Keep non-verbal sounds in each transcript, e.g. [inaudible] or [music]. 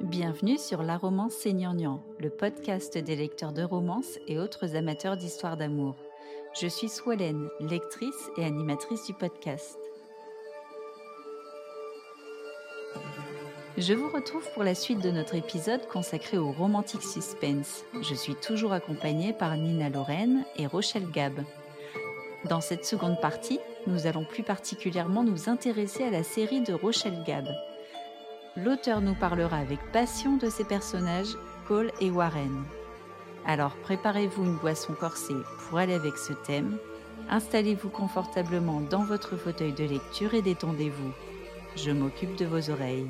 Bienvenue sur La Romance Seigneur le podcast des lecteurs de romances et autres amateurs d'histoires d'amour. Je suis Swolène, lectrice et animatrice du podcast. Je vous retrouve pour la suite de notre épisode consacré au romantique suspense. Je suis toujours accompagnée par Nina Lorraine et Rochelle Gab. Dans cette seconde partie, nous allons plus particulièrement nous intéresser à la série de Rochelle Gab l'auteur nous parlera avec passion de ses personnages, Cole et Warren. Alors préparez-vous une boisson corsée pour aller avec ce thème, installez-vous confortablement dans votre fauteuil de lecture et détendez-vous. Je m'occupe de vos oreilles.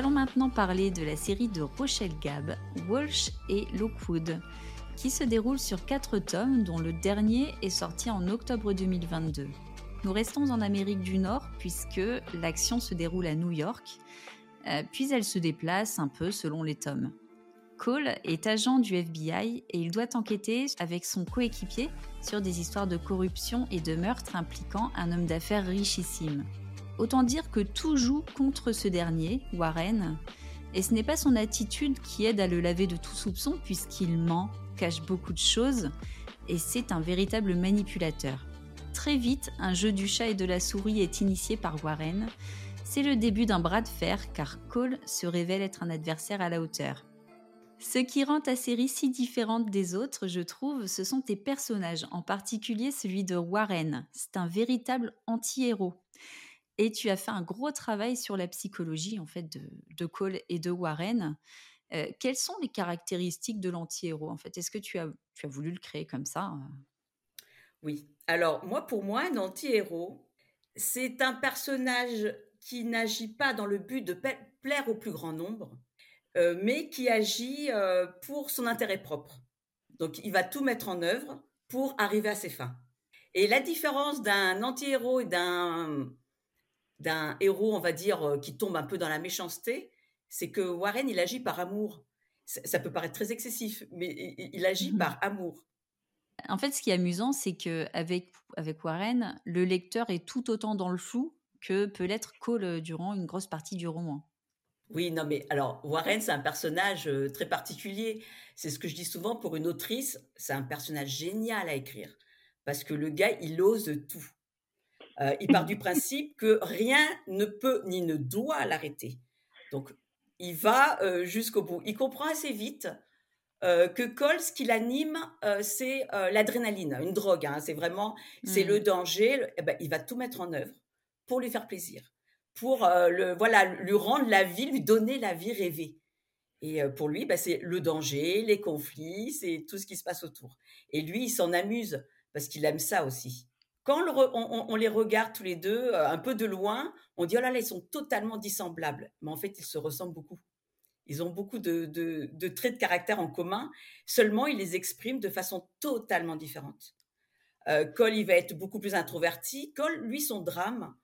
Allons maintenant parler de la série de Rochelle Gab, Walsh et Lockwood, qui se déroule sur quatre tomes, dont le dernier est sorti en octobre 2022. Nous restons en Amérique du Nord puisque l'action se déroule à New York, euh, puis elle se déplace un peu selon les tomes. Cole est agent du FBI et il doit enquêter avec son coéquipier sur des histoires de corruption et de meurtre impliquant un homme d'affaires richissime. Autant dire que tout joue contre ce dernier, Warren, et ce n'est pas son attitude qui aide à le laver de tout soupçon puisqu'il ment, cache beaucoup de choses, et c'est un véritable manipulateur. Très vite, un jeu du chat et de la souris est initié par Warren. C'est le début d'un bras de fer car Cole se révèle être un adversaire à la hauteur. Ce qui rend ta série si différente des autres, je trouve, ce sont tes personnages, en particulier celui de Warren. C'est un véritable anti-héros. Et tu as fait un gros travail sur la psychologie en fait de, Cole et de Warren. Euh, quelles sont les caractéristiques de l'anti-héros en fait? Est-ce que tu as, tu as voulu le créer comme ça Oui. Alors moi, pour moi, un anti-héros, c'est un personnage qui n'agit pas dans le but de plaire au plus grand nombre, euh, mais qui agit euh, pour son intérêt propre. Donc il va tout mettre en œuvre pour arriver à ses fins. Et la différence d'un anti-héros et d'un d'un héros, on va dire, euh, qui tombe un peu dans la méchanceté, c'est que Warren, il agit par amour. Ça, peut paraître très excessif, mais il, agit mmh par amour. En fait, ce qui est amusant, c'est que avec, avec Warren, le lecteur est tout autant dans le flou que peut l'être Cole durant une grosse partie du roman. Oui, non, mais alors Warren, c'est un personnage euh, très particulier. C'est ce que je dis souvent pour une autrice, c'est un personnage génial à écrire. Parce que le gars, il ose tout. Euh, il part du principe que rien ne peut ni ne doit l'arrêter. Donc, il va euh, jusqu'au bout. Il comprend assez vite euh, que Cole, ce qui l'anime, c'est l'adrénaline, une drogue. Hein. c'est vraiment, c'est le mmh. danger. Eh ben, il va tout mettre en œuvre pour lui faire plaisir, pour le, voilà, lui rendre la vie, lui donner la vie rêvée. Et pour lui, ben, c'est le danger, les conflits, c'est tout ce qui se passe autour. Et lui, il s'en amuse parce qu'il aime ça aussi quand on, les regarde tous les deux euh, un peu de loin, on dit oh là là, ils sont totalement dissemblables. Mais en fait, ils se ressemblent beaucoup. Ils ont beaucoup de, traits de caractère en commun, seulement ils les expriment de façon totalement différente. Euh, Cole, il va être beaucoup plus introverti. Cole, lui, son drame,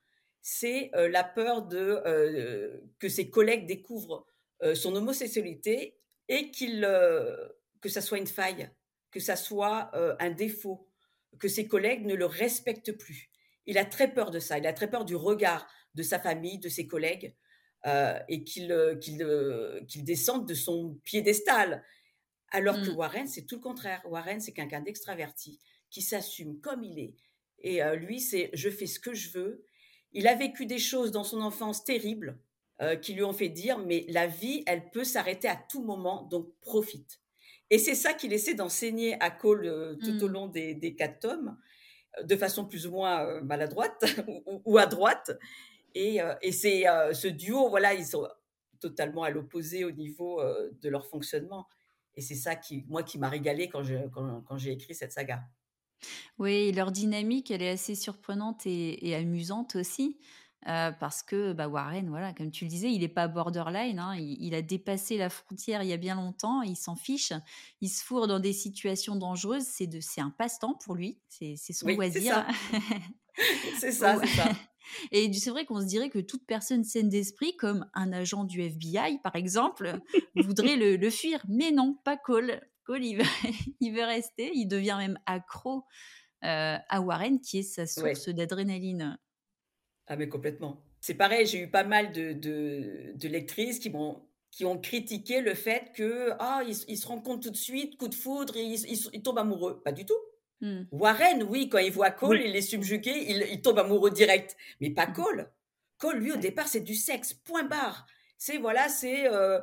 c'est euh, la peur de que ses collègues découvrent son homosexualité et qu'il que ça soit une faille, que ça soit un défaut, que ses collègues ne le respectent plus. Il a très peur de ça, il a très peur du regard de sa famille, de ses collègues, euh, et qu'il euh, euh, qu'il descende de son piédestal. Alors que mmh. Warren, c'est tout le contraire. Warren, c'est quelqu'un d'extraverti, qui s'assume comme il est. Et lui, c'est je fais ce que je veux. Il a vécu des choses dans son enfance terribles qui lui ont fait dire, mais la vie, elle peut s'arrêter à tout moment, donc profite. Et c'est ça qu'il essaie d'enseigner à Cole euh, tout au mmh. long des, quatre tomes, euh, de façon plus ou moins euh, maladroite [laughs] ou, à droite. Et, c'est ce duo, voilà, ils sont totalement à l'opposé au niveau de leur fonctionnement. Et c'est ça qui, moi, qui m'a régalé quand j'ai quand, écrit cette saga. Oui, leur dynamique, elle est assez surprenante et amusante aussi. Euh, parce que bah, Warren, voilà, comme tu le disais, il n'est pas borderline. Hein, il, a dépassé la frontière il y a bien longtemps. Il s'en fiche. Il se fourre dans des situations dangereuses. C'est un passe-temps pour lui. C'est son loisir. [laughs] C'est ça, c'est ça. [laughs] Et c'est vrai qu'on se dirait que toute personne saine d'esprit, comme un agent du FBI par exemple, [laughs] voudrait le, fuir. Mais non, pas Cole. Cole, il veut, rester. Il devient même accro euh, à Warren, qui est sa source d'adrénaline. Ah mais complètement. C'est pareil, j'ai eu pas mal de, de, lectrices qui m'ont qui ont critiqué le fait que ah il, se rend compte tout de suite, coup de foudre, il, il, tombe amoureux. Pas du tout. Hmm. Warren, oui, quand il voit Cole, il est subjugué, il, tombe amoureux direct. Mais pas hmm. Cole. Cole, lui, au départ, c'est du sexe, point barre. C'est, voilà, c'est... Euh,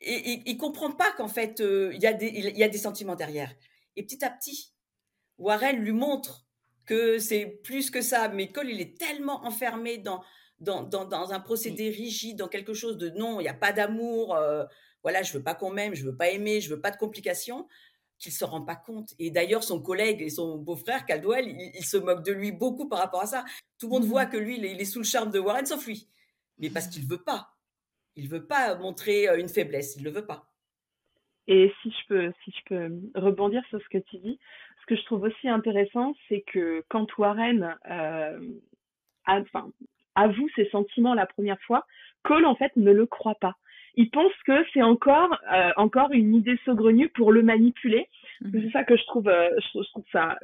et, il comprend pas qu'en fait, euh, il, y a des, il y a des sentiments derrière. Et petit à petit, Warren lui montre que c'est plus que ça. Mais Cole, il est tellement enfermé dans, dans, dans, un procédé rigide, dans quelque chose de non, il n'y a pas d'amour, euh, voilà, je veux pas qu'on m'aime, je veux pas aimer, je veux pas de complications qu'il se rend pas compte. Et d'ailleurs, son collègue et son beau-frère, Caldwell, il, se moque de lui beaucoup par rapport à ça. Tout le monde voit que lui, il est, sous le charme de Warren, sauf lui. Mais parce qu'il veut pas. Il veut pas montrer euh, une faiblesse. Il le veut pas. Et si je peux, si je peux rebondir sur ce que tu dis, que je trouve aussi intéressant, c'est que quand Warren euh, enfin, avoue ses sentiments la première fois, Cole en fait ne le croit pas il pense que c'est encore euh, encore une idée saugrenue pour le manipuler. Mhm. C'est ça que je trouve euh, je, trouve ça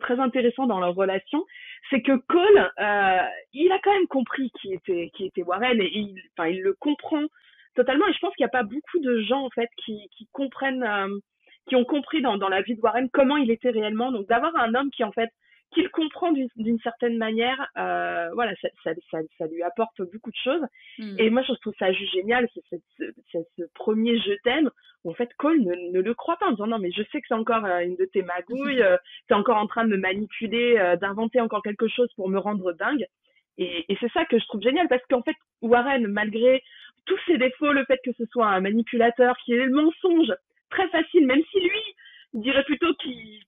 très intéressant dans leur relation, c'est que Cole, il a quand même compris qui était qui était Warren et il enfin il le comprend totalement et je pense qu'il n'y a pas beaucoup de gens en fait qui qui comprennent qui ont compris dans dans la vie de Warren comment il était réellement donc d'avoir un homme qui en fait qu'il comprend d'une certaine manière, euh, voilà, ça, ça, ça, ça, lui apporte beaucoup de choses. Hmm. Et moi, je trouve ça juste génial, c'est ce, ce, premier je t'aime, où en fait Cole ne, ne, le croit pas en disant non, mais je sais que c'est encore euh, une de tes magouilles, [laughs] euh, t'es encore en train de me manipuler, euh, d'inventer encore quelque chose pour me rendre dingue. Et, et c'est ça que je trouve génial, parce qu'en fait, Warren, malgré tous ses défauts, le fait que ce soit un manipulateur, qui ait le mensonge très facile, même si lui, dirait plutôt qu'il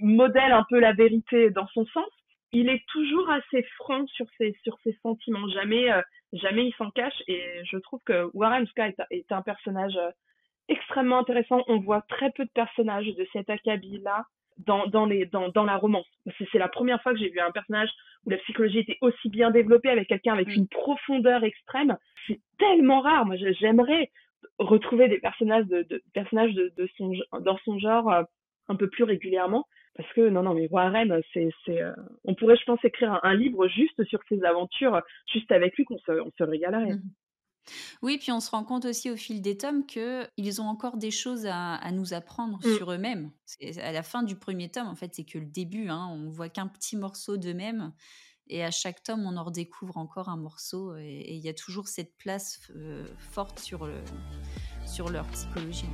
modèle un peu la vérité dans son sens. Il est toujours assez franc sur ses, sur ses sentiments. Jamais, euh, jamais il s'en cache. Et je trouve que Warren Scott est, un personnage euh, extrêmement intéressant. On voit très peu de personnages de cet acabit-là dans, dans, les, dans, dans la romance. C'est la première fois que j'ai vu un personnage où la psychologie était aussi bien développée avec quelqu'un avec une profondeur extrême. C'est tellement rare. Moi, j'aimerais retrouver des personnages de, de personnages de, de son dans son genre euh, un peu plus régulièrement parce que non non mais Warren c'est c'est euh, on pourrait je pense écrire un, livre juste sur ses aventures juste avec lui qu'on se on se régalerait. Mmh oui, puis on se rend compte aussi au fil des tomes qu'ils ont encore des choses à, à nous apprendre mmh. sur eux-mêmes. À la fin du premier tome, en fait, c'est que le début. Hein, on voit qu'un petit morceau d'eux-mêmes. Et à chaque tome, on en redécouvre encore un morceau. Et il y a toujours cette place euh, forte sur, le, sur leur psychologie.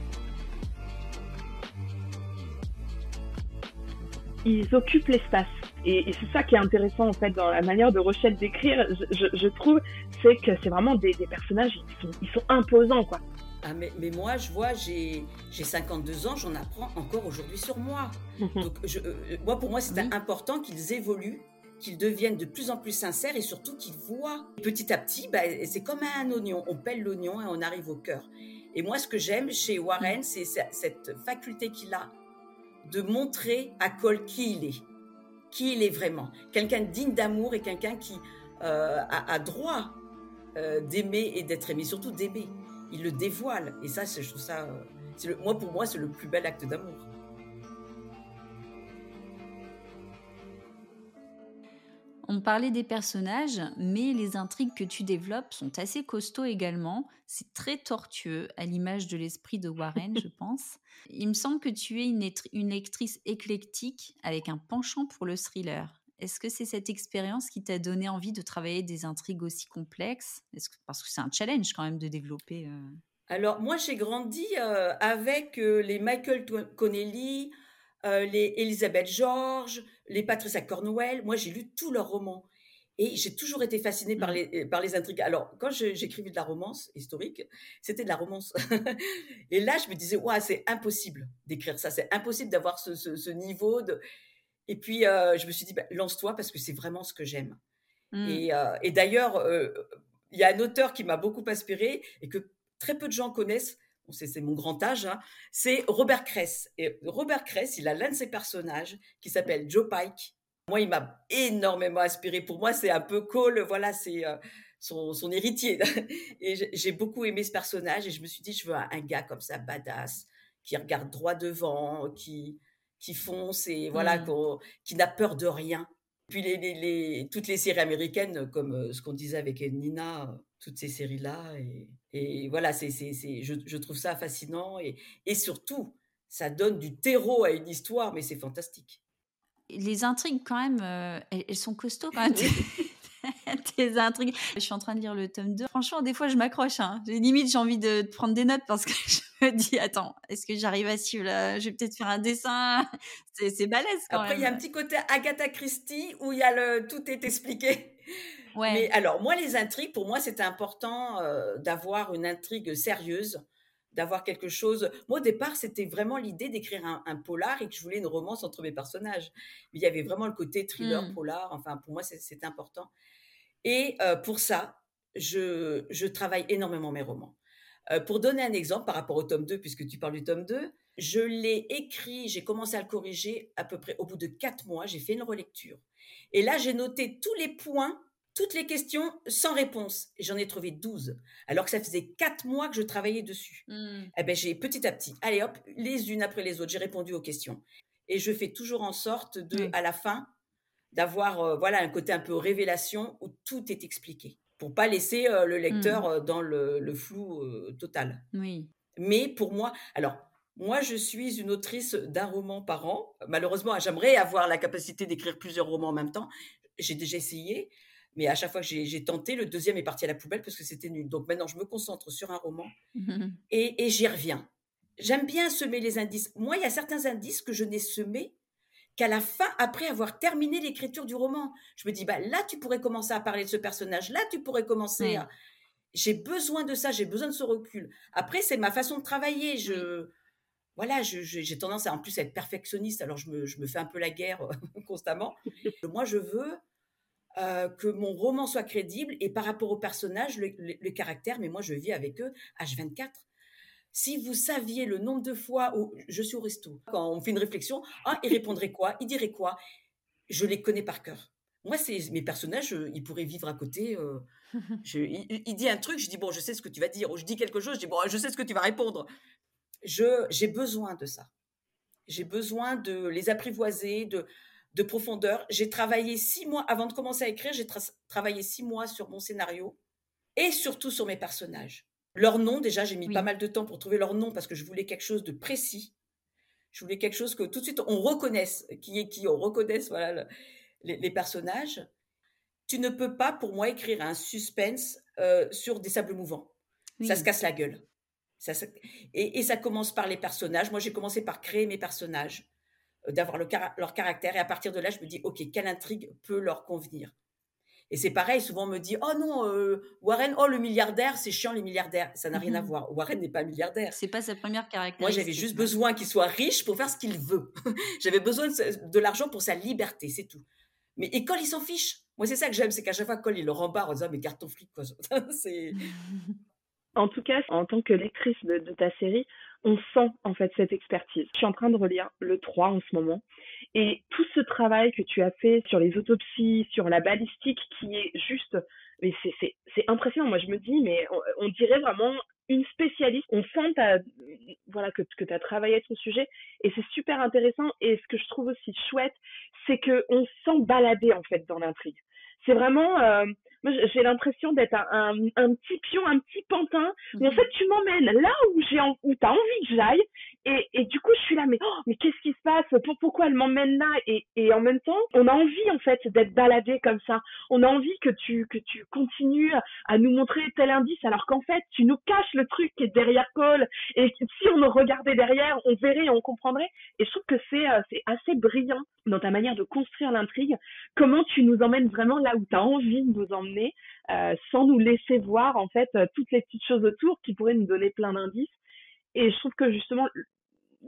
Ils occupent l'espace. Et, c'est ça qui est intéressant en fait dans la manière de Rochelle d'écrire, je, je, trouve, c'est que c'est vraiment des, des, personnages, ils sont, ils sont imposants quoi. Ah mais, mais, moi, je vois, j'ai 52 ans, j'en apprends encore aujourd'hui sur moi. Donc, je, euh, moi, pour moi, c'est important qu'ils évoluent qu'ils deviennent de plus en plus sincères et surtout qu'ils voient petit à petit, bah, c'est comme un oignon, on pèle l'oignon et on arrive au cœur. Et moi, ce que j'aime chez Warren, c'est cette faculté qu'il a de montrer à Cole qui il est, qui il est vraiment. Quelqu'un digne d'amour et quelqu'un qui euh, a, droit euh, d'aimer et d'être aimé, surtout d'aimer. Il le dévoile. Et ça, je trouve ça, euh, moi, pour moi, c'est le plus bel acte d'amour. On parlait des personnages, mais les intrigues que tu développes sont assez costauds également. C'est très tortueux, à l'image de l'esprit de Warren, je [laughs] pense. Il me semble que tu es une, une lectrice éclectique avec un penchant pour le thriller. Est-ce que c'est cette expérience qui t'a donné envie de travailler des intrigues aussi complexes? Parce que c'est un challenge quand même de développer. Euh. Alors moi j'ai grandi euh, avec euh, les Michael Connelly, euh, les Elizabeth George, les Patricia Cornwell. Moi, j'ai lu tous leurs romans. Et j'ai toujours été fascinée par mmh. les, euh, par les intrigues. Alors, quand j'écrivais de la romance historique, c'était de la romance. [laughs] et là, je me disais, ouais, c'est impossible d'écrire ça. C'est impossible d'avoir ce, ce, niveau. De... Et puis, euh, je me suis dit, bah, lance-toi parce que c'est vraiment ce que j'aime. Mmh. Et, et d'ailleurs, il y a un auteur qui m'a beaucoup inspiré et que très peu de gens connaissent c'est mon grand âge, hein, c'est Robert Kress. Et Robert Kress, il a l'un de ses personnages qui s'appelle Joe Pike. Moi, il m'a énormément inspiré. Pour moi, c'est un peu Cole, voilà, c'est son, son, héritier. [laughs] et j'ai beaucoup aimé ce personnage et je me suis dit, je veux un, gars comme ça, badass, qui regarde droit devant, qui, qui fonce et voilà, mmh. qui n'a peur de rien. Puis les, les, toutes les séries américaines, comme ce qu'on disait avec Nina, toutes ces séries-là. Et, et, voilà, c'est, je, je, trouve ça fascinant. Et, et surtout, ça donne du terreau à une histoire, mais c'est fantastique. Les intrigues, quand même, elles, sont costauds quand même. [laughs] tes intrigues. Je suis en train de lire le tome 2. Franchement, des fois, je m'accroche. Hein. Limite, j'ai envie de, prendre des notes parce que [laughs] je me dis, attends, est-ce que j'arrive à suivre là Je vais peut-être faire un dessin? C'est balèze quand Après, il y a un petit côté Agatha Christie où il y a le tout est expliqué. Ouais. Mais alors, moi, les intrigues, pour moi, c'était important euh, d'avoir une intrigue sérieuse d'avoir quelque chose. Moi, au départ, c'était vraiment l'idée d'écrire un, polar et que je voulais une romance entre mes personnages. il y avait vraiment le côté thriller, mmh. polar. Enfin, pour moi, c'est important. Et euh, pour ça, je, je, travaille énormément mes romans. Euh, pour donner un exemple par rapport au tome 2, puisque tu parles du tome 2, je l'ai écrit, j'ai commencé à le corriger à peu près au bout de quatre mois, j'ai fait une relecture. Et là, j'ai noté tous les points toutes les questions sans réponse. J'en ai trouvé 12, alors que ça faisait 4 mois que je travaillais dessus. Mmh. Eh ben, j'ai petit à petit, allez hop, les unes après les autres, j'ai répondu aux questions. Et je fais toujours en sorte de, à la fin, d'avoir euh, voilà un côté un peu révélation où tout est expliqué, pour pas laisser euh, le lecteur mmh. euh, dans le, flou total. Oui. Mais pour moi, alors moi, je suis une autrice d'un roman par an. Malheureusement, j'aimerais avoir la capacité d'écrire plusieurs romans en même temps. J'ai déjà essayé. Mais à chaque fois que j'ai tenté, le deuxième est parti à la poubelle parce que c'était nul. Donc maintenant, je me concentre sur un roman [laughs] et, j'y reviens. J'aime bien semer les indices. Moi, il y a certains indices que je n'ai semés qu'à la fin, après avoir terminé l'écriture du roman. Je me dis, bah, là, tu pourrais commencer à parler de ce personnage. Là, tu pourrais commencer à... J'ai besoin de ça, j'ai besoin de ce recul. Après, c'est ma façon de travailler. Je... Voilà, j'ai tendance à en plus être perfectionniste, alors je me, je me fais un peu la guerre [laughs] constamment. [laughs] Moi, je veux euh, que mon roman soit crédible et par rapport au personnage, le, caractère, mais moi je vis avec eux H24. Si vous saviez le nombre de fois où je suis au resto, quand on fait une réflexion, ah, il répondrait quoi? Il dirait quoi Je les connais par cœur. Moi, c'est mes personnages, euh, ils pourraient vivre à côté. Euh, [laughs] il, dit un truc, je dis bon, je sais ce que tu vas dire. Ou je dis quelque chose, je dis bon, je sais ce que tu vas répondre. Je j'ai besoin de ça. J'ai besoin de les apprivoiser, de de profondeur. J'ai travaillé six mois, avant de commencer à écrire, j'ai travaillé six mois sur mon scénario et surtout sur mes personnages. Leur nom, déjà, j'ai mis pas mal de temps pour trouver leur nom parce que je voulais quelque chose de précis. Je voulais quelque chose que tout de suite on reconnaisse qui est qui, on reconnaisse voilà, les, personnages. Tu ne peux pas, pour moi, écrire un suspense euh, sur des sables mouvants. Ça se casse la gueule. et, et, ça commence par les personnages. Moi, j'ai commencé par créer mes personnages. D'avoir le leur caractère. Et à partir de là, je me dis, OK, quelle intrigue peut leur convenir? Et c'est pareil, souvent on me dit, oh non, euh, Warren, oh le milliardaire, c'est chiant les milliardaires. Ça n'a rien à mhm. voir. Warren n'est pas milliardaire. C'est pas sa première caractéristique. Moi, j'avais juste besoin qu'il soit riche pour faire ce qu'il veut. [laughs] j'avais besoin de, l'argent pour sa liberté, c'est tout. Mais et Cole, il s'en fiche. Moi, c'est ça que j'aime, c'est qu'à chaque fois, Cole, il le rembarre en disant, mais garde ton fric, quoi. [laughs] c'est... [laughs] En tout cas, en tant que lectrice de, ta série, on sent en fait cette expertise. Je suis en train de relire le 3 en ce moment. Et tout ce travail que tu as fait sur les autopsies, sur la balistique, qui est juste, mais c'est impressionnant. Moi, je me dis, mais on, dirait vraiment une spécialiste. On sent voilà, que, que tu as travaillé sur ce sujet et c'est super intéressant. Et ce que je trouve aussi chouette, c'est qu'on sent balader en fait dans l'intrigue. C'est vraiment, euh, moi j'ai l'impression d'être un, un, petit pion, un petit pantin, mais en mhm. fait tu m'emmènes là où j'ai où t'as envie que j'aille, et, et du coup je suis là, mais oh, mais qu'est-ce qui se passe? Pourquoi elle m'emmène là? Et, et en même temps, on a envie en fait d'être baladé comme ça. On a envie que tu que tu continues à nous montrer tel indice, alors qu'en fait tu nous caches le truc qui est derrière Cole, et si on nous regardait derrière, on verrait, on comprendrait. Et je trouve que c'est euh, c'est assez brillant dans ta manière de construire l'intrigue. Comment tu nous emmènes vraiment là où tu as envie de nous emmener euh, sans nous laisser voir en fait euh, toutes les petites choses autour qui pourraient nous donner plein d'indices. Et je trouve que justement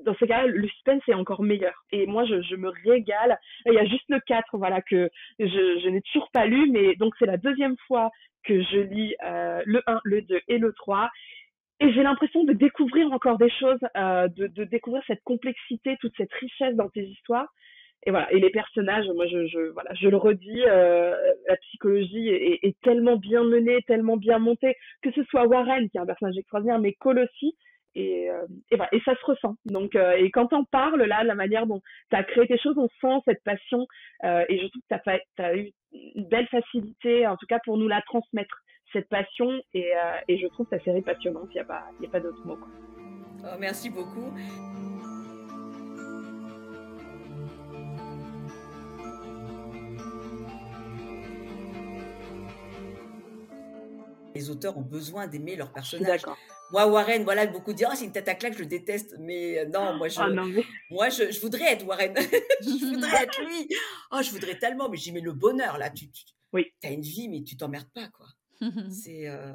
dans ces cas-là, le suspense est encore meilleur. Et moi, je, me régale. Il y a juste le 4, voilà, que je, n'ai toujours pas lu, mais donc c'est la deuxième fois que je lis euh, le 1, le 2 et le 3. Et j'ai l'impression de découvrir encore des choses, de, de, découvrir cette complexité, toute cette richesse dans tes histoires. Et voilà. Et les personnages, moi, je, voilà, je le redis, euh, la psychologie est, tellement bien menée, tellement bien montée, que ce soit Warren qui est un personnage extraordinaire, mais Cole aussi. Et, euh, et voilà. Et ça se ressent. Donc, euh, et quand on parle là, la manière dont tu as créé tes choses, on sent cette passion. Et je trouve que tu as, eu une belle facilité, en tout cas, pour nous la transmettre cette passion. Et, et je trouve ta série passionnante. Il n'y a pas, pas d'autre mot. Oh, merci beaucoup. Les auteurs ont besoin d'aimer leurs personnages. Moi, Warren, voilà, beaucoup disent oh, c'est une tête à claque, je le déteste. Mais euh, non, moi, je, ah, [laughs] moi je, voudrais être Warren. [laughs] je voudrais être lui. Oh, je voudrais tellement. Mais j'y mets le bonheur, là. Tu, oui. as une vie, mais tu t'emmerdes pas, quoi. [laughs] c'est. Euh,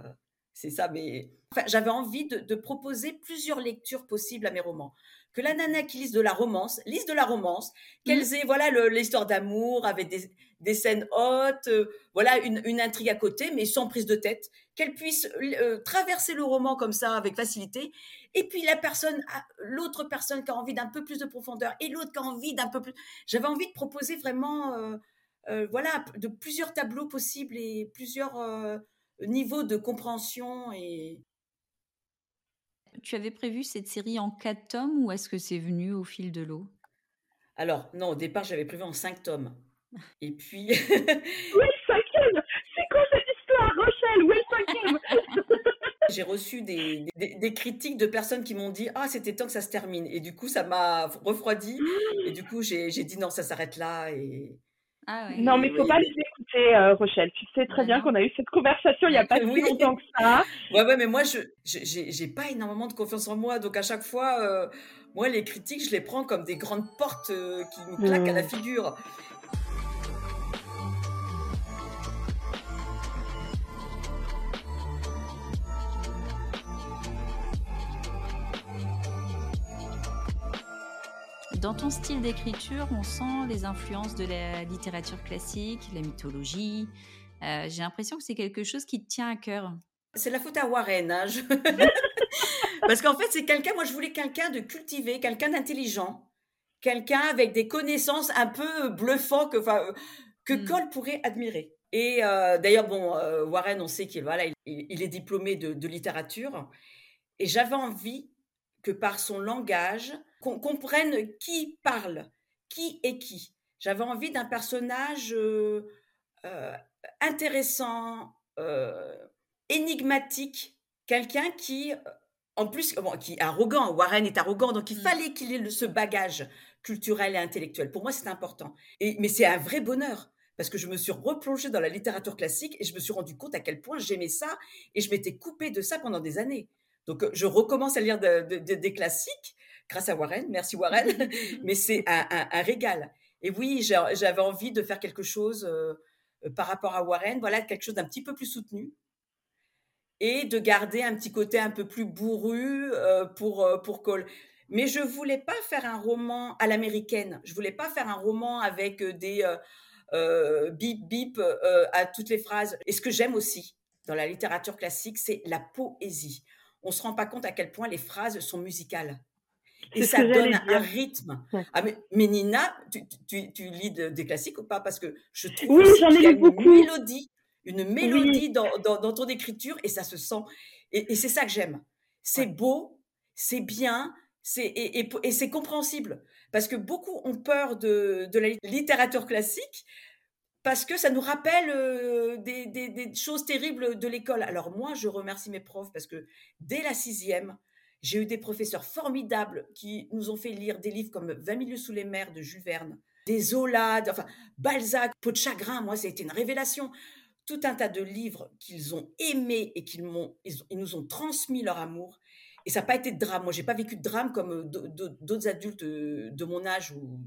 c'est ça, mais enfin, j'avais envie de, de, proposer plusieurs lectures possibles à mes romans que la nana qui lise de la romance lise de la romance, qu'elles mmh. aient voilà l'histoire d'amour avec des, des, scènes hautes, euh, voilà une, une, intrigue à côté, mais sans prise de tête, qu'elle puisse euh, traverser le roman comme ça avec facilité. Et puis la personne, l'autre personne qui a envie d'un peu plus de profondeur et l'autre qui a envie d'un peu plus. J'avais envie de proposer vraiment, euh, voilà, de plusieurs tableaux possibles et plusieurs niveaux de compréhension et tu avais prévu cette série en quatre tomes ou est-ce que c'est venu au fil de l'eau? Alors, non, au départ, j'avais prévu en cinq tomes. Et puis. [laughs] Où est le cinquième? C'est quoi cette histoire, Rochelle? Où est le cinquième? [laughs] J'ai reçu des, des, critiques de personnes qui m'ont dit Ah, c'était temps que ça se termine. Et du coup, ça m'a refroidi. Et du coup, j'ai dit Non, ça s'arrête là. Et, ah non, mais il ne faut pas les écouter, euh, Rochelle. Tu sais très bien qu'on a eu cette conversation il n'y a pas [laughs] si longtemps que ça. Ouais, ouais, mais moi, je j'ai pas énormément de confiance en moi. Donc, à chaque fois, euh, moi, les critiques, je les prends comme des grandes portes euh, qui me claquent à la mmh. figure. Dans ton style d'écriture, on sent les influences de la littérature classique, la mythologie. Euh, j'ai l'impression que c'est quelque chose qui te tient à cœur. C'est la faute à Warren. Hein, [laughs] Parce qu'en fait, c'est quelqu'un, moi je voulais quelqu'un de cultivé, quelqu'un d'intelligent, quelqu'un avec des connaissances un peu bluffantes que, que hmm. Cole pourrait admirer. Et euh, d'ailleurs, bon, euh, Warren, on sait qu'il voilà, il, est diplômé de littérature. Et j'avais envie que par son langage, qu'on comprenne qui parle, qui est qui. J'avais envie d'un personnage euh, euh, intéressant, euh, énigmatique, quelqu'un qui, en plus, qui est arrogant. Warren est arrogant, donc il mmh. fallait qu'il ait ce bagage culturel et intellectuel. Pour moi, c'est important. Et, mais c'est un vrai bonheur parce que je me suis replongée dans la littérature classique et je me suis rendu compte à quel point j'aimais ça et je m'étais coupée de ça pendant des années. Donc, je recommence à lire des classiques grâce à Warren. Merci Warren. [laughs] Mais c'est un, régal. Et oui, j'avais envie de faire quelque chose euh, par rapport à Warren, voilà, quelque chose d'un petit peu plus soutenu et de garder un petit côté un peu plus bourru euh, pour, euh, pour Cole. Mais je voulais pas faire un roman à l'américaine. Je voulais pas faire un roman avec des bip bip à toutes les phrases. Et ce que j'aime aussi dans la littérature classique, c'est la poésie. On se rend pas compte à quel point les phrases sont musicales. Et ça donne un rythme. Ah, mais, Nina, tu, tu, tu lis des classiques ou pas? Parce que je trouve oui, j'en ai une mélodie, une mélodie dans, dans, ton écriture et ça se sent. Et, c'est ça que j'aime. C'est beau, c'est bien, c'est, et, et, et c'est compréhensible. Parce que beaucoup ont peur de, de la littérature classique parce que ça nous rappelle euh, des, des, des, choses terribles de l'école. Alors moi, je remercie mes profs parce que dès la sixième, j'ai eu des professeurs formidables qui nous ont fait lire des livres comme 20 milieux sous les mers de Jules Verne, des Zola, enfin Balzac, Peau de chagrin, moi ça a été une révélation. Tout un tas de livres qu'ils ont aimés et qu'ils nous ont transmis leur amour. Et ça n'a pas été de drame. Moi, j'ai pas vécu de drame comme euh, d'autres adultes euh, de mon âge ou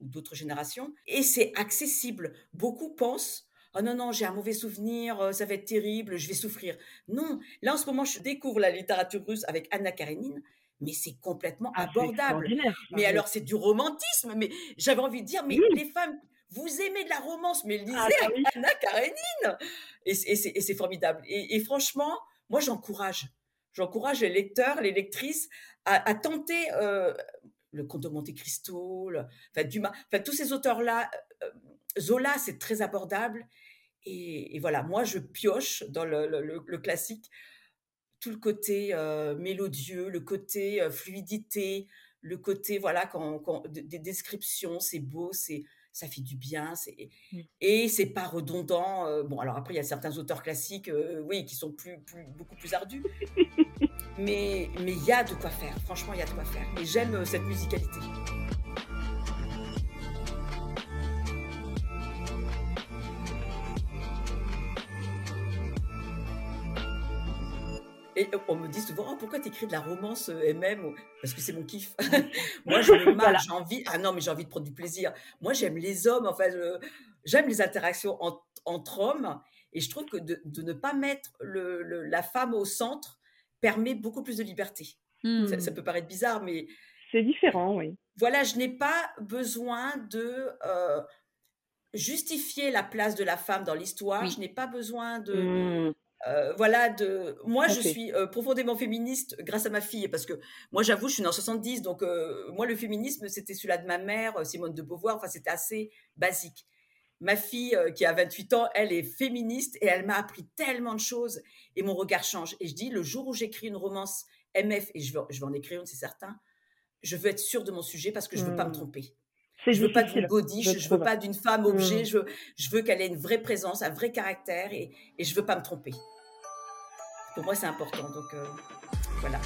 d'autres générations. Et c'est accessible. Beaucoup pensent oh non, non, j'ai un mauvais souvenir, euh, ça va être terrible, je vais souffrir. Non, là en ce moment, je découvre la littérature russe avec Anna Karenine, mais c'est complètement ah, abordable. Mais alors, c'est du romantisme, mais j'avais envie de dire, mais les femmes, vous aimez de la romance, mais lisez ah, Anna Karenine Et, c'est formidable. Et, franchement, moi, j'encourage. J'encourage les lecteurs, les lectrices à, tenter. Euh, le Comte de Monte Cristo, enfin, Dumas, enfin, tous ces auteurs-là. Zola, c'est très abordable. Et, voilà, moi, je pioche dans le, classique tout le côté mélodieux, le côté fluidité, le côté, voilà, quand, des descriptions, c'est beau, c'est ça fait du bien, c'est mmh. et c'est pas redondant. bon, alors après, il y a certains auteurs classiques, oui, qui sont plus, plus, beaucoup plus ardus, [laughs] mais mais il y a de quoi faire. Franchement, il y a de quoi faire. Et j'aime cette musicalité. Et on me dit souvent, oh, pourquoi tu écris de la romance MM Parce que c'est mon kiff. [laughs] Moi, je me marre, j'ai envie. Ah non, mais j'ai envie de prendre du plaisir. Moi, j'aime les hommes. Enfin, j'aime les interactions entre hommes. Et je trouve que de, ne pas mettre le, la femme au centre permet beaucoup plus de liberté. Ça, mmh. peut paraître bizarre, mais. C'est différent, oui. Voilà, je n'ai pas besoin de. justifier la place de la femme dans l'histoire. Je n'ai pas besoin de, mmh. Euh, voilà, de moi je suis euh, profondément féministe grâce à ma fille parce que moi j'avoue je suis née en 70 donc euh, moi le féminisme c'était celui-là de ma mère Simone de Beauvoir enfin c'était assez basique. Ma fille qui a 28 ans, elle est féministe et elle m'a appris tellement de choses et mon regard change et je dis le jour où j'écris une romance MF et je vais, je vais en écrire une c'est certain, je veux être sûre de mon sujet parce que je veux pas me mmh. tromper. Je veux pas d'une body, je, veux pas d'une femme objet, mmh. je veux, je veux qu'elle ait une vraie présence, un vrai caractère et, et je veux pas me tromper. Pour moi, c'est important. Donc, euh, voilà.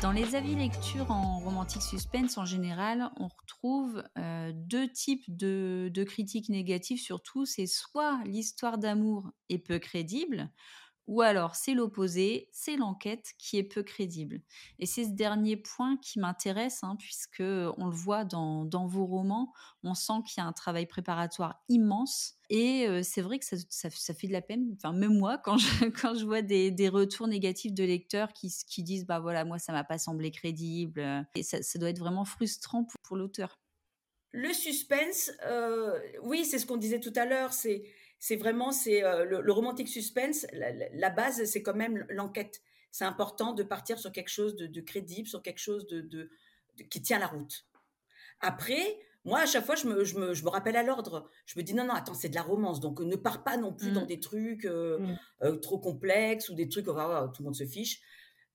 Dans les avis lecture en romantique suspense, en général, on retrouve euh, deux types de, de critiques négatives surtout. C'est soit l'histoire d'amour est peu crédible, ou alors c'est l'opposé, c'est l'enquête qui est peu crédible. Et c'est ce dernier point qui m'intéresse, hein, puisque on le voit dans, vos romans, on sent qu'il y a un travail préparatoire immense. Et c'est vrai que ça, fait de la peine. Enfin, même moi, quand je, [laughs] vois des, retours négatifs de lecteurs qui, disent, bah voilà, moi ça m'a pas semblé crédible, et ça, doit être vraiment frustrant pour, l'auteur. Le suspense, oui, c'est ce qu'on disait tout à l'heure, c'est c'est vraiment c'est euh, le, romantique suspense. La, base, c'est quand même l'enquête. C'est important de partir sur quelque chose de, crédible, sur quelque chose de, qui tient la route. Après, moi, à chaque fois, je me, je me, rappelle à l'ordre. Je me dis non, non, attends, c'est de la romance, donc ne pars pas non plus dans mmh. des trucs euh, mmh. euh, trop complexes ou des trucs où tout le monde se fiche.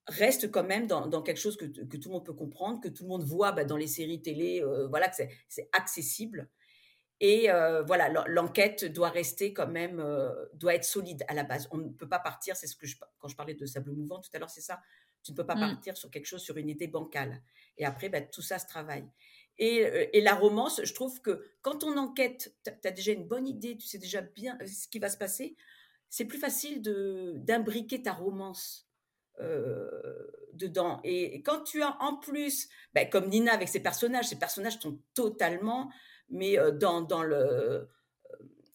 Reste quand même dans, quelque chose que, tout le monde peut comprendre, que tout le monde voit bah, dans les séries télé, voilà, que c'est accessible. Et euh, voilà, l'enquête doit rester quand même, euh, doit être solide à la base. On ne peut pas partir, c'est ce que je, quand je parlais de sable mouvant tout à l'heure, c'est ça. Tu ne peux pas mmh. partir sur quelque chose, sur une idée bancale. Et après, bah, tout ça se travaille. Et, euh, et, la romance, je trouve que quand on enquête, tu as déjà une bonne idée, tu sais déjà bien ce qui va se passer, c'est plus facile d'imbriquer ta romance. dedans. Et, quand tu as en plus, bah, comme Nina avec ses personnages, ses personnages sont totalement mais dans, dans le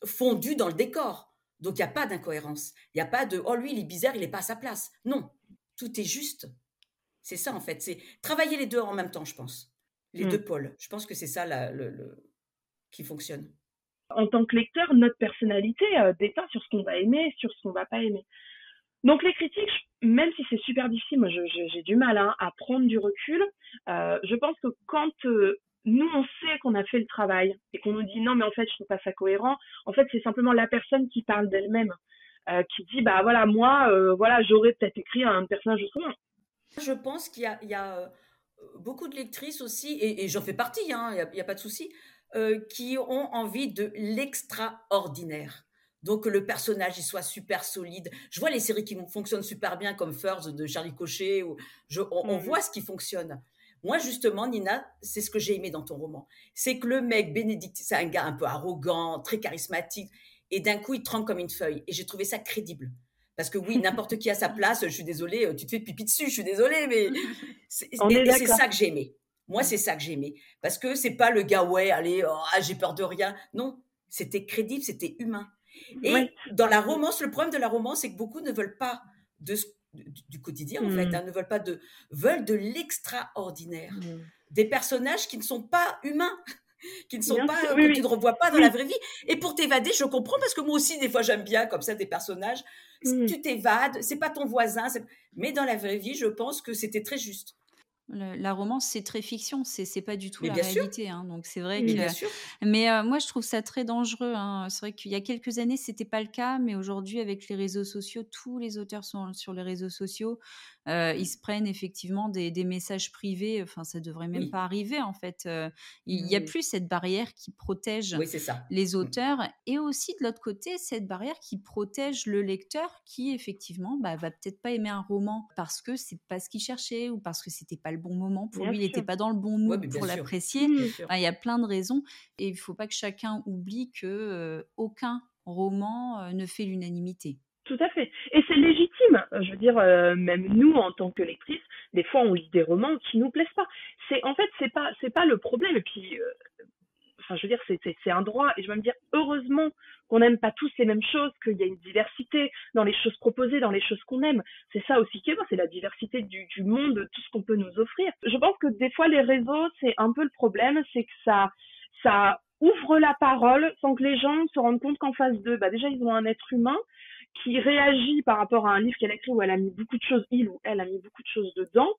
fondu dans le décor. Donc il n'y a pas d'incohérence. Il n'y a pas de oh lui il est bizarre, il n'est pas à sa place. Non, tout est juste. C'est ça en fait. C'est travailler les deux en même temps, je pense. Les mmh. deux pôles. Je pense que c'est ça le, qui fonctionne. En tant que lecteur, notre personnalité déteint sur ce qu'on va aimer, sur ce qu'on va pas aimer. Donc les critiques, même si c'est super difficile, moi j'ai du mal hein, à prendre du recul. je pense que quand nous, on sait qu'on a fait le travail et qu'on nous dit non, mais en fait, je trouve pas ça cohérent. En fait, c'est simplement la personne qui parle d'elle-même, euh, qui dit bah voilà, moi, euh, voilà, j'aurais peut-être écrit un personnage autrement. Je pense qu'il y a, euh, beaucoup de lectrices aussi, et, j'en fais partie, il hein, n'y a, pas de souci, qui ont envie de l'extraordinaire. Donc le personnage il soit super solide. Je vois les séries qui fonctionnent super bien comme First de Charlie Cochet. Ou on, mmh. voit ce qui fonctionne. Moi, justement, Nina, c'est ce que j'ai aimé dans ton roman. C'est que le mec, Bénédicte, c'est un gars un peu arrogant, très charismatique, et d'un coup, il tremble comme une feuille. Et j'ai trouvé ça crédible. Parce que oui, [laughs] n'importe qui à sa place, je suis désolée, euh, tu te fais pipi dessus, je suis désolée, mais [laughs] c'est ça que j'ai aimé. Moi, c'est ça que j'ai aimé. Parce que c'est pas le gars, ouais, allez, oh, ah, j'ai peur de rien. Non, c'était crédible, c'était humain. Et dans la romance, le problème de la romance, c'est que beaucoup ne veulent pas de ce du, quotidien, en fait, mmh. hein, ne veulent pas de, veulent de l'extraordinaire. Mmh. Des personnages qui ne sont pas humains. [laughs] qui ne sont pas, que tu ne revois pas dans la vraie vie. Et pour t'évader, je comprends parce que moi aussi, des fois, j'aime bien comme ça des personnages. Mmh. Tu t'évades, c'est pas ton voisin, mais dans la vraie vie, je pense que c'était très juste la romance, c'est très fiction, c'est pas du tout la réalité. Hein, donc c'est vrai que. Mais moi, je trouve ça très dangereux. Hein. C'est vrai qu'il y a quelques années, c'était pas le cas, mais aujourd'hui, avec les réseaux sociaux, tous les auteurs sont sur les réseaux sociaux. ils se prennent effectivement des, messages privés. Enfin, ça devrait même pas arriver en fait. il n'y a plus cette barrière qui protège les mmh. auteurs et aussi de l'autre côté cette barrière qui protège le lecteur qui effectivement bah, va peut-être pas aimer un roman parce que c'est pas ce qu'il cherchait ou parce que c'était pas le bon moment pour lui, il n'était pas dans le bon mood pour l'apprécier. Il y a plein de raisons et il ne faut pas que chacun oublie que aucun roman ne fait l'unanimité. Tout à fait. Et c'est légitime. Je veux dire, même nous, en tant que lectrices, des fois, on lit des romans qui nous plaisent pas. C'est en fait, c'est pas, c'est pas le problème. Et puis, je veux dire, c'est un droit. Et je vais me dire, heureusement qu'on n'aime pas tous les mêmes choses, qu'il y a une diversité dans les choses proposées, dans les choses qu'on aime. C'est ça aussi qui est c'est la diversité du, monde, de tout ce qu'on peut nous offrir. Je pense que des fois, les réseaux, c'est un peu le problème, c'est que ça, ça ouvre la parole sans que les gens se rendent compte qu'en face d'eux, bah déjà, ils ont un être humain qui réagit par rapport à un livre qu'elle a écrit où elle a mis beaucoup de choses, il ou elle a mis beaucoup de choses dedans.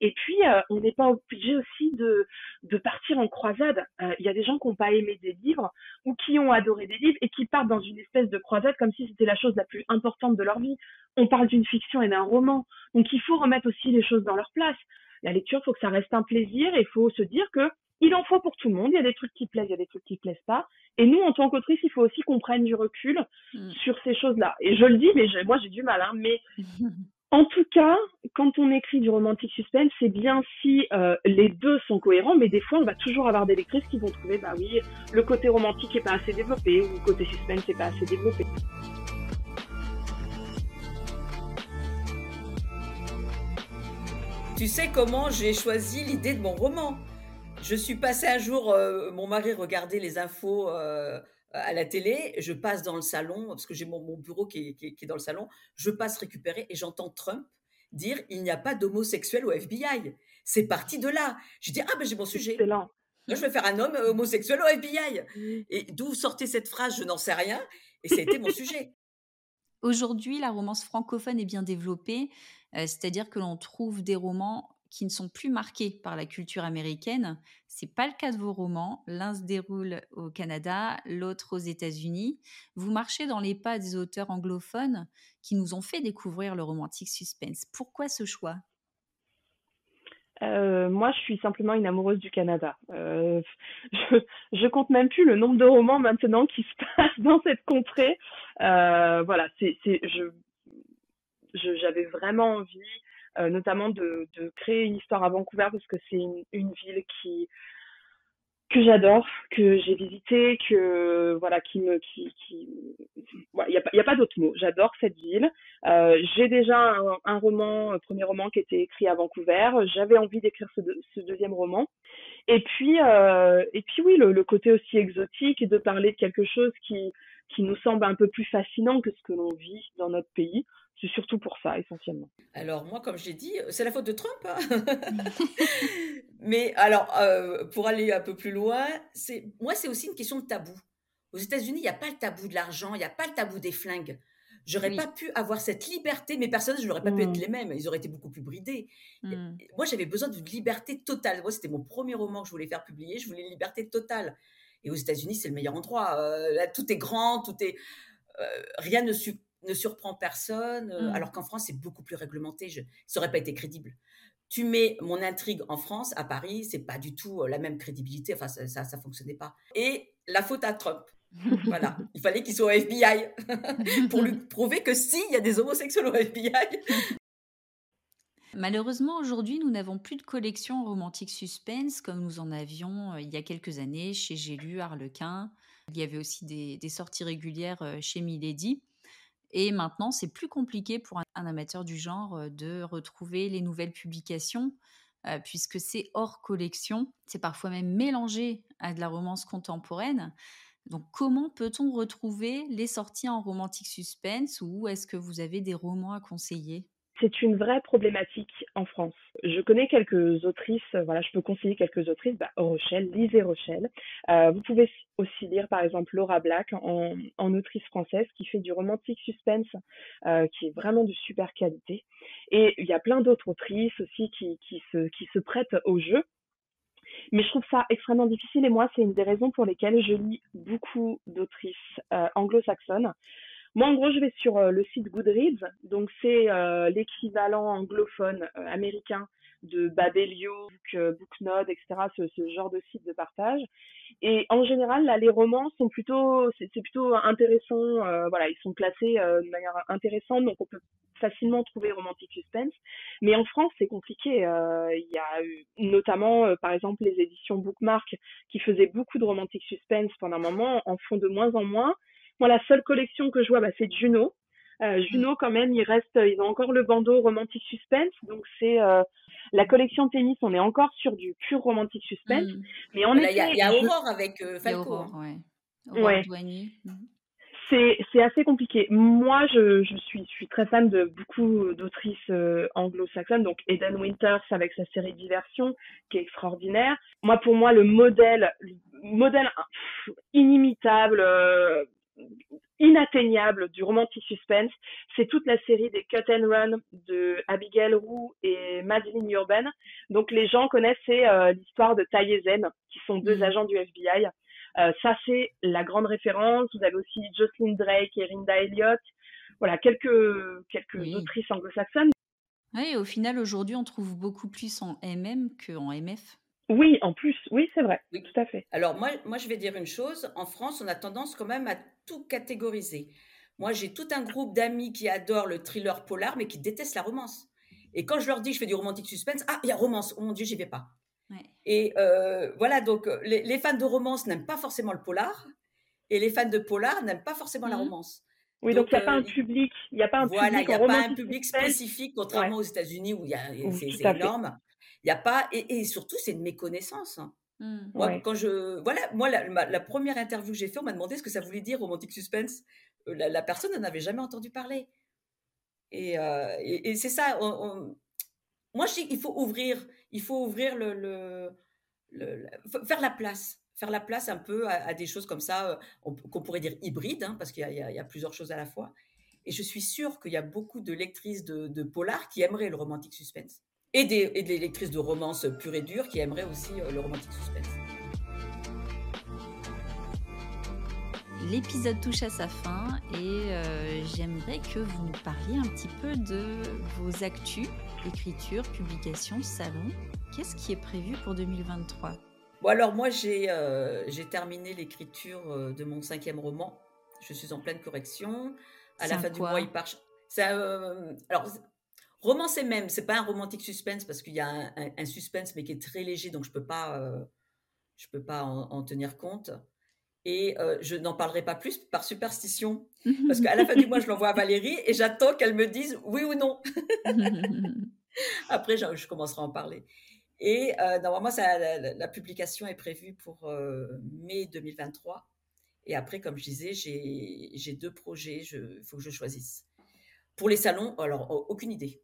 Et puis, euh, on n'est pas obligé aussi de, de partir en croisade. Euh, il y a des gens qui n'ont pas aimé des livres ou qui ont adoré des livres et qui partent dans une espèce de croisade comme si c'était la chose la plus importante de leur vie. On parle d'une fiction et d'un roman. Donc, il faut remettre aussi les choses dans leur place. La lecture, il faut que ça reste un plaisir et il faut se dire que il en faut pour tout le monde. Il y a des trucs qui plaisent, il y a des trucs qui plaisent pas. Et nous, en tant qu'autrice, il faut aussi qu'on prenne du recul mm. sur ces choses-là. Et je le dis, mais moi, j'ai du mal. Hein, mais [laughs] en tout cas, quand on écrit du romantique suspense, c'est bien si euh, les deux sont cohérents. Mais des fois, on va toujours avoir des lectrices qui vont trouver, bah oui, le côté romantique est pas assez développé ou le côté suspense n'est pas assez développé. Tu sais comment j'ai choisi l'idée de mon roman? Je suis passée un jour, euh, mon mari regardait les infos euh, à la télé, je passe dans le salon, parce que j'ai mon, bureau qui est, dans le salon, je passe récupérer et j'entends Trump dire il n'y a pas d'homosexuels au FBI. C'est parti de là. Je dis ah ben j'ai mon sujet. Là, je vais faire un homme homosexuel au FBI. Et d'où sortait cette phrase, je n'en sais rien. Et ça a été mon sujet. [laughs] Aujourd'hui, la romance francophone est bien développée, euh, c'est-à-dire que l'on trouve des romans qui ne sont plus marqués par la culture américaine. C'est pas le cas de vos romans. L'un se déroule au Canada, l'autre aux États-Unis. Vous marchez dans les pas des auteurs anglophones qui nous ont fait découvrir le romantique suspense. Pourquoi ce choix? Euh, moi, je suis simplement une amoureuse du Canada. Euh, [laughs] je, je compte même plus le nombre de romans maintenant qui se passent dans cette contrée. Euh, voilà, c'est, je, j'avais vraiment envie euh, notamment de, de, créer une histoire à Vancouver parce que c'est une, ville qui que j'adore, que j'ai visité, que voilà, qui me, qui, qui, il n'y a, a pas d'autre mot. J'adore cette ville. Euh, j'ai déjà un, roman, un premier roman qui était écrit à Vancouver. J'avais envie d'écrire ce, ce, deuxième roman. Et puis, euh, et puis oui, le, le, côté aussi exotique et de parler de quelque chose qui, qui nous semble un peu plus fascinant que ce que l'on vit dans notre pays. C'est surtout pour ça, essentiellement. Alors, moi, comme j'ai dit, c'est la faute de Trump. Hein. [laughs] [laughs] Mais alors, euh, pour aller un peu plus loin, c'est moi, c'est aussi une question de tabou. Aux États-Unis, il n'y a pas le tabou de l'argent, il n'y a pas le tabou des flingues. J'aurais pas pu avoir cette liberté. Mes personnages n'auraient pas pu être mmh. les mêmes. Ils auraient été beaucoup plus bridés. Mmh. Moi, j'avais besoin d'une liberté totale. Moi, c'était mon premier roman que je voulais faire publier. Je voulais une liberté totale. Et aux États-Unis, c'est le meilleur endroit. Euh, là, tout est grand, tout est. Euh, rien ne, su ne surprend personne, euh, mmh. alors qu'en France, c'est beaucoup plus réglementé. Je, ça n'aurait pas été crédible. Tu mets mon intrigue en France, à Paris, c'est pas du tout euh, la même crédibilité. Enfin, ça, ça, fonctionnait pas. Et la faute à Trump. [laughs] voilà, il fallait qu'il soit au FBI [laughs] pour lui prouver que si, il y a des homosexuels au FBI. Malheureusement, aujourd'hui, nous n'avons plus de collection romantique suspense comme nous en avions euh, il y a quelques années chez J'ai lu, Harlequin. Il y avait aussi des, des sorties régulières chez Milady. Et maintenant, c'est plus compliqué pour un, amateur du genre de retrouver les nouvelles publications, puisque c'est hors collection. C'est parfois même mélangé à de la romance contemporaine. Donc, comment peut-on retrouver les sorties en romantique suspense ou est-ce que vous avez des romans à conseiller? C'est une vraie problématique en France. Je connais quelques autrices, voilà, je peux conseiller quelques autrices, bah, Rochelle, lisez Rochelle. Euh, vous pouvez aussi lire par exemple Laura Black en, autrice française qui fait du romantique suspense, euh, qui est vraiment de super qualité. Et il y a plein d'autres autrices aussi qui, qui, se, prêtent au jeu. Mais je trouve ça extrêmement difficile et moi, c'est une des raisons pour lesquelles je lis beaucoup d'autrices euh, anglo-saxonnes. Moi, en gros, je vais sur euh, le site Goodreads, donc c'est euh, l'équivalent anglophone euh, américain de Babelio, Book, Booknode, etc., ce, ce, genre de site de partage. Et en général, là, les romans sont plutôt, c'est plutôt intéressant. voilà, ils sont classés de manière intéressante, donc on peut facilement trouver romantique suspense. Mais en France, c'est compliqué. Il y a eu notamment, par exemple, les éditions Bookmark qui faisaient beaucoup de romantique suspense pendant un moment, en font de moins en moins. Moi, la seule collection que je vois, bah, c'est Juno. Euh, Juno, quand même, il reste, ils ont encore le bandeau romantique suspense, donc c'est euh, la collection tennis. On est encore sur du pur romantique suspense, mm. mais on est. Il y, a Aurore avec euh, Falco. Aurore, ouais. ouais. Mm. C'est c'est assez compliqué. Moi, je, je suis je suis très fan de beaucoup d'autrices euh, anglo-saxonnes, donc Eden Winters avec sa série Diversion, qui est extraordinaire. Moi, pour moi, le modèle le modèle inimitable inatteignable du romantic suspense, c'est toute la série des Cut and Run de Abigail Roux et Madeleine Urban. Donc les gens connaissent euh, l'histoire de Ty et Zen, qui sont deux mm. agents du FBI. Euh, ça c'est la grande référence. Vous avez aussi Jocelyn Drake et Rinda Elliott. Voilà quelques quelques autrices anglo-saxonnes. Oui, au final aujourd'hui on trouve beaucoup plus en MM qu'en MF. Oui, en plus, oui, c'est vrai, oui. tout à fait. Alors moi, moi, je vais dire une chose. En France, on a tendance quand même à tout catégoriser. Moi, j'ai tout un groupe d'amis qui adorent le thriller polar, mais qui détestent la romance. Et quand je leur dis je fais du romantique suspense, ah, il y a romance, oh mon Dieu, j'y vais pas. Et euh, voilà, donc euh, les, fans de romance n'aiment pas forcément le polar, et les fans de polar n'aiment pas forcément la mmh romance. Oui, donc il n'y a pas un euh, public, il n'y a pas un voilà, public. il n'y a pas un public spécifique, contrairement aux États-Unis où c'est énorme. Il y a pas et, surtout c'est une méconnaissance. Hein. Mmh. Moi, quand je voilà, moi la, première interview que j'ai fait, on m'a demandé ce que ça voulait dire romantique suspense. Euh, la, personne n'en avait jamais entendu parler. Et, euh, et, c'est ça. Moi, je dis qu'il faut ouvrir, il faut ouvrir le, le, faire la place, faire la place un peu à, des choses comme ça euh, qu'on pourrait dire hybrides, hein, parce qu'il y, y, a plusieurs choses à la fois. Et je suis sûre qu'il y a beaucoup de lectrices de, de polar qui aimeraient le romantique suspense et des, et des lectrices de romance pure et dure qui aimeraient aussi euh, le romantique suspense. L'épisode touche à sa fin et euh, j'aimerais que vous nous parliez un petit peu de vos actus, écriture, publication, salon. Qu'est-ce qui est prévu pour 2023 Bon alors moi j'ai euh, terminé l'écriture de mon cinquième roman. Je suis en pleine correction. À la fin du mois il part. Ça, alors Romance même, c'est pas un romantique suspense parce qu'il y a un, suspense mais qui est très léger, donc je peux pas, euh, je peux pas en, tenir compte. Et euh, je n'en parlerai pas plus par superstition, parce qu'à la fin du mois, je l'envoie à Valérie et j'attends qu'elle me dise oui ou non. [laughs] Après, je, commencerai à en parler. Et euh, normalement, ça, la, publication est prévue pour mai 2023. Et après, comme je disais, j'ai deux projets, il faut que je choisisse. Pour les salons, alors aucune idée.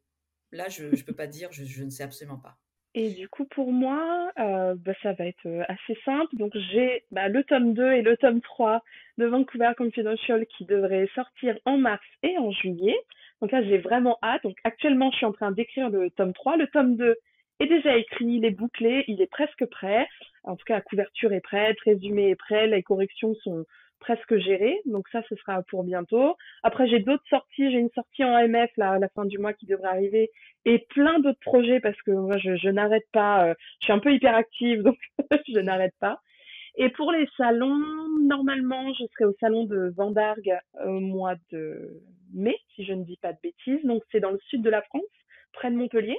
Là, je ne peux pas dire, je, ne sais absolument pas. Et du coup, pour moi, euh, bah, ça va être euh, assez simple. Donc, j'ai bah, le tome 2 et le tome 3 de Vancouver Confidential qui devraient sortir en mars et en juillet. Donc là, j'ai vraiment hâte. Donc, actuellement, je suis en train d'écrire le tome 3. Le tome 2 est déjà écrit, il est bouclé, il est presque prêt. En tout cas, la couverture est prête, résumé est prêt, les corrections sont, presque géré. Donc ça, ce sera pour bientôt. Après, j'ai d'autres sorties. J'ai une sortie en MF là, à la fin du mois qui devrait arriver et plein d'autres projets parce que moi, je, je n'arrête pas. Euh, je suis un peu hyperactive, [laughs] donc je n'arrête pas. Et pour les salons, normalement, je serai au salon de Vendargue au mois de mai, si je ne dis pas de bêtises. Donc c'est dans le sud de la France, près de Montpellier.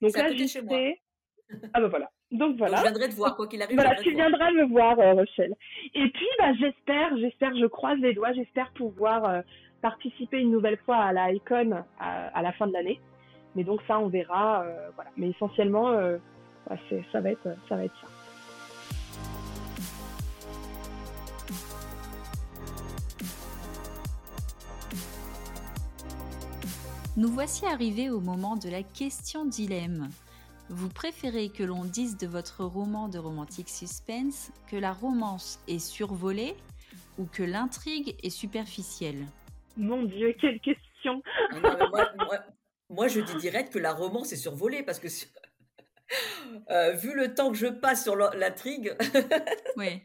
Donc là, j'y serai. [laughs] Ah ben voilà. Donc voilà. je viendrai te voir, quoi qu'il arrive. Voilà, tu viendras me voir, euh, Rochelle. Et puis, bah, j'espère, j'espère, je croise les doigts, j'espère pouvoir euh, participer une nouvelle fois à la Icon à, la fin de l'année. Mais donc ça, on verra. Euh, voilà. Mais essentiellement, bah, ça va être, ça va être ça. Nous voici arrivés au moment de la question dilemme. Vous préférez que l'on dise de votre roman de romantique suspense que la romance est survolée ou que l'intrigue est superficielle? Mon Dieu, quelle question moi, je dis direct que la romance est survolée parce que [laughs] euh, vu le temps que je passe sur l'intrigue, [laughs] oui.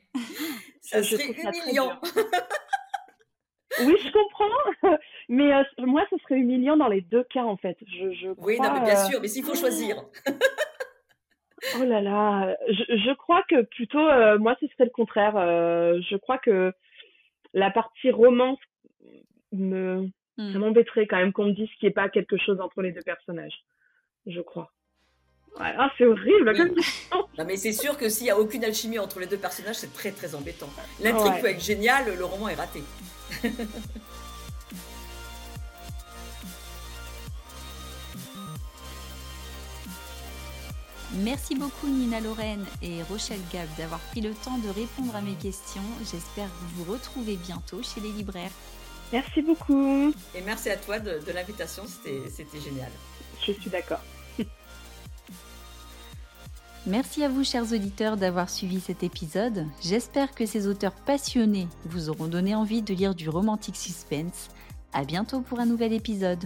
ça serait humiliant. Oui, je comprends, [laughs] mais euh, moi, ce serait humiliant dans les deux cas en fait. Je, oui, non, mais bien sûr, mais s'il faut choisir. [laughs] oh là là, je, crois que plutôt, euh, moi, ce serait le contraire. je crois que la partie romance me ça hmm. m'embêterait quand même qu'on me dise qu'il n'y ait pas quelque chose entre les deux personnages. Je crois. Ah, c'est horrible Non, mais c'est sûr que s'il n'y a aucune alchimie entre les deux personnages, c'est très très embêtant. L'intrigue peut être géniale, le roman est raté. [laughs] Merci beaucoup Nina Lorraine et Rochelle Gab d'avoir pris le temps de répondre à mes questions. J'espère vous retrouver bientôt chez les libraires. Merci beaucoup. Et merci à toi de, l'invitation, c'était génial. Je suis d'accord. Merci à vous, chers auditeurs, d'avoir suivi cet épisode. J'espère que ces auteurs passionnés vous auront donné envie de lire du romantique suspense. À bientôt pour un nouvel épisode.